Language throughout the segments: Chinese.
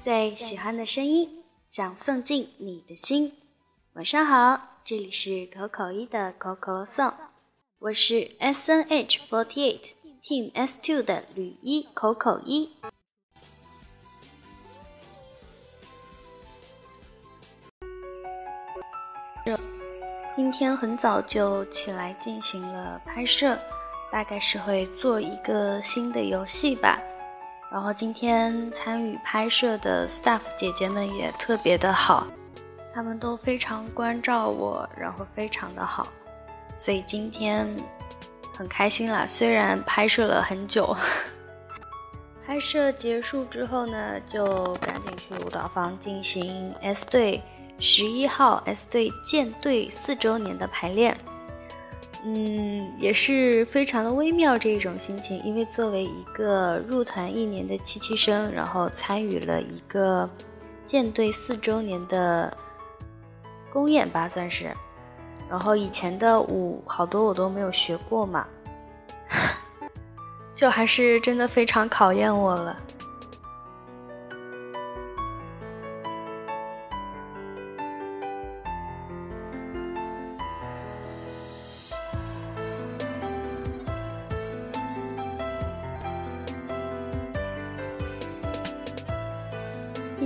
最喜欢的声音，想送进你的心。晚上好，这里是口口一的可口 song，我是 S N H forty eight Team S two 的吕一口口一。今天很早就起来进行了拍摄，大概是会做一个新的游戏吧。然后今天参与拍摄的 staff 姐姐们也特别的好，她们都非常关照我，然后非常的好，所以今天很开心啦。虽然拍摄了很久，拍摄结束之后呢，就赶紧去舞蹈房进行 S 队。十一号 S 队建队四周年的排练，嗯，也是非常的微妙这一种心情，因为作为一个入团一年的七七生，然后参与了一个建队四周年的公演吧，算是，然后以前的舞好多我都没有学过嘛，就还是真的非常考验我了。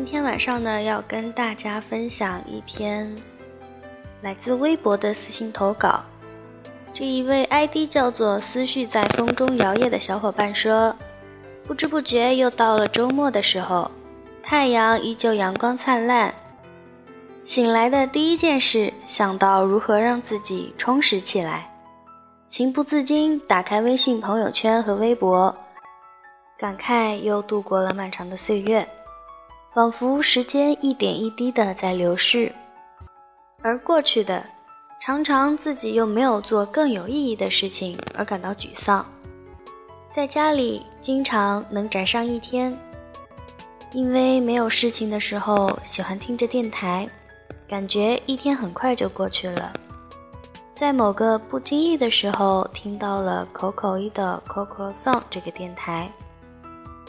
今天晚上呢，要跟大家分享一篇来自微博的私信投稿。这一位 ID 叫做“思绪在风中摇曳”的小伙伴说：“不知不觉又到了周末的时候，太阳依旧阳光灿烂。醒来的第一件事，想到如何让自己充实起来，情不自禁打开微信朋友圈和微博，感慨又度过了漫长的岁月。”仿佛时间一点一滴的在流逝，而过去的常常自己又没有做更有意义的事情而感到沮丧。在家里经常能宅上一天，因为没有事情的时候喜欢听着电台，感觉一天很快就过去了。在某个不经意的时候听到了口口一的 Coco Song 这个电台。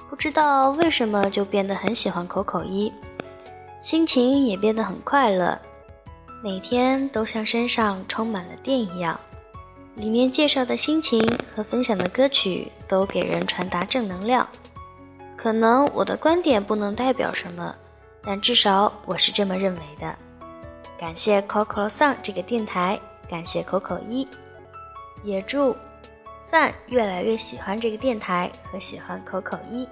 不知道为什么就变得很喜欢口口一，心情也变得很快乐，每天都像身上充满了电一样。里面介绍的心情和分享的歌曲都给人传达正能量。可能我的观点不能代表什么，但至少我是这么认为的。感谢 cocos 这个电台，感谢口口一，也祝范越来越喜欢这个电台和喜欢口口一。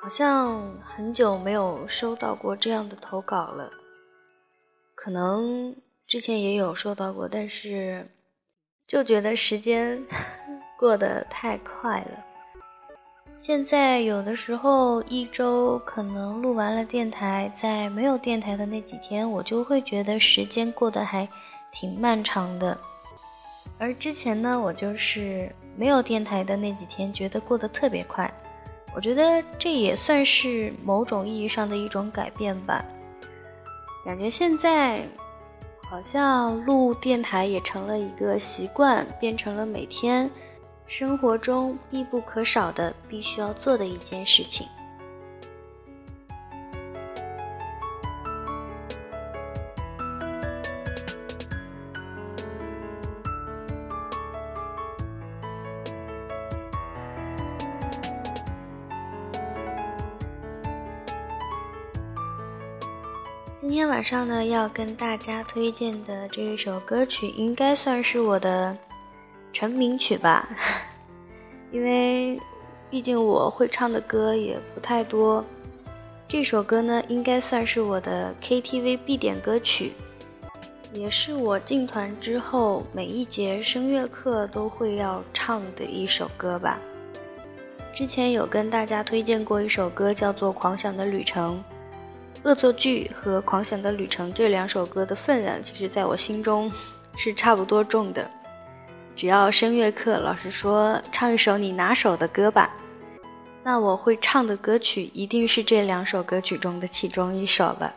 好像很久没有收到过这样的投稿了，可能之前也有收到过，但是就觉得时间过得太快了。现在有的时候一周可能录完了电台，在没有电台的那几天，我就会觉得时间过得还挺漫长的。而之前呢，我就是没有电台的那几天，觉得过得特别快。我觉得这也算是某种意义上的一种改变吧。感觉现在好像录电台也成了一个习惯，变成了每天生活中必不可少的、必须要做的一件事情。今天晚上呢，要跟大家推荐的这一首歌曲，应该算是我的成名曲吧。因为毕竟我会唱的歌也不太多，这首歌呢，应该算是我的 KTV 必点歌曲，也是我进团之后每一节声乐课都会要唱的一首歌吧。之前有跟大家推荐过一首歌，叫做《狂想的旅程》。恶作剧和狂想的旅程这两首歌的分量，其实在我心中是差不多重的。只要声乐课老师说唱一首你拿手的歌吧，那我会唱的歌曲一定是这两首歌曲中的其中一首了。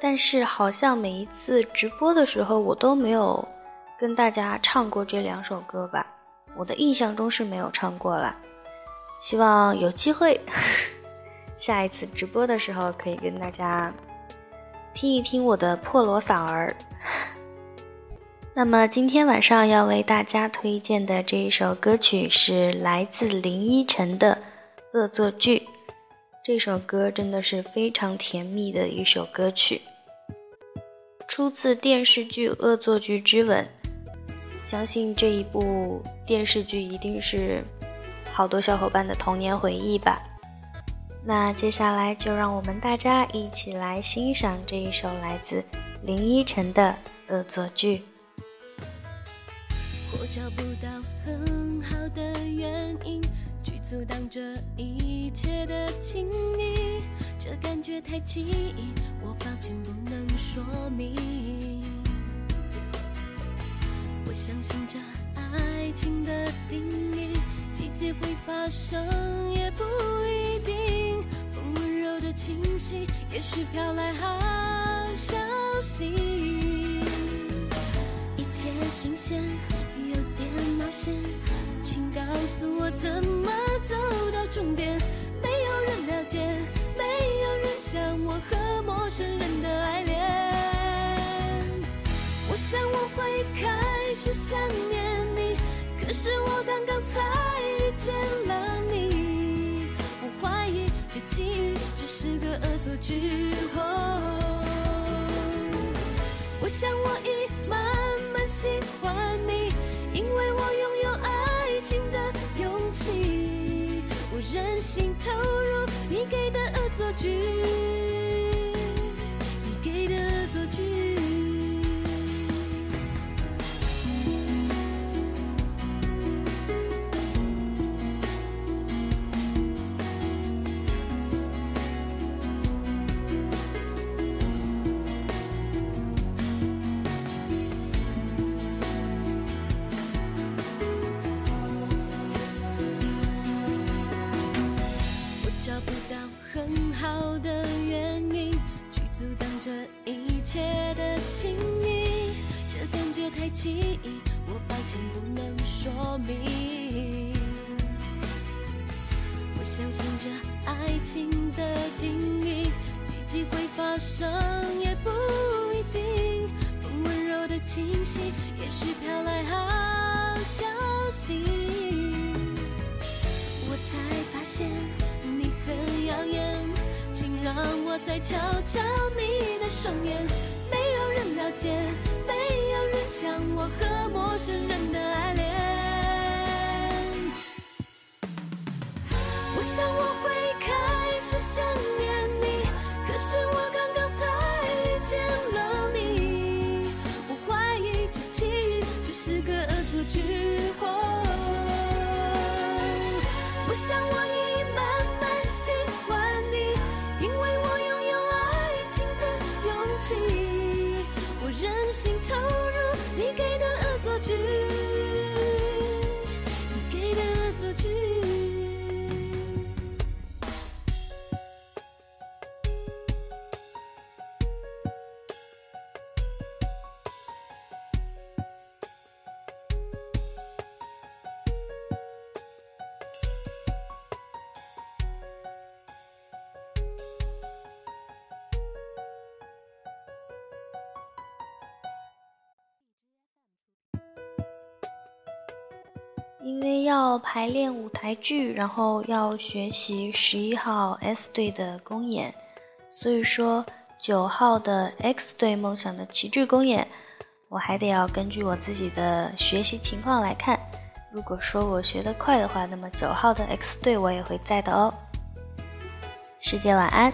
但是好像每一次直播的时候，我都没有跟大家唱过这两首歌吧。我的印象中是没有唱过了，希望有机会，下一次直播的时候可以跟大家听一听我的破锣嗓儿。那么今天晚上要为大家推荐的这一首歌曲是来自林依晨的《恶作剧》。这首歌真的是非常甜蜜的一首歌曲，出自电视剧《恶作剧之吻》。相信这一部电视剧一定是好多小伙伴的童年回忆吧。那接下来就让我们大家一起来欣赏这一首来自林依晨的《恶作剧》。我找不到很好的原因去阻挡这一切的情谊，这感觉太奇异，我抱歉不能说明。我相信这爱情的定义，奇迹会发生也不一定。风温柔的清晰，也许飘来好消息，一切新鲜。冒险，请告诉我怎么走到终点。没有人了解，没有人像我和陌生人的爱恋。我想我会开始想念你，可是我刚刚才遇见了你。我怀疑这奇遇只是个恶作剧。哦我想我已句更好的原因去阻挡这一切的亲密这感觉太奇异我抱歉不能说明我相信这爱情的定义奇迹会发生也不一定风温柔的清晰也许飘来好消息。我才发现耀眼，请让我再瞧瞧你的双眼。没有人了解。没有人像我和陌生人的因为要排练舞台剧，然后要学习十一号 S 队的公演，所以说九号的 X 队梦想的旗帜公演，我还得要根据我自己的学习情况来看。如果说我学得快的话，那么九号的 X 队我也会在的哦。师姐晚安。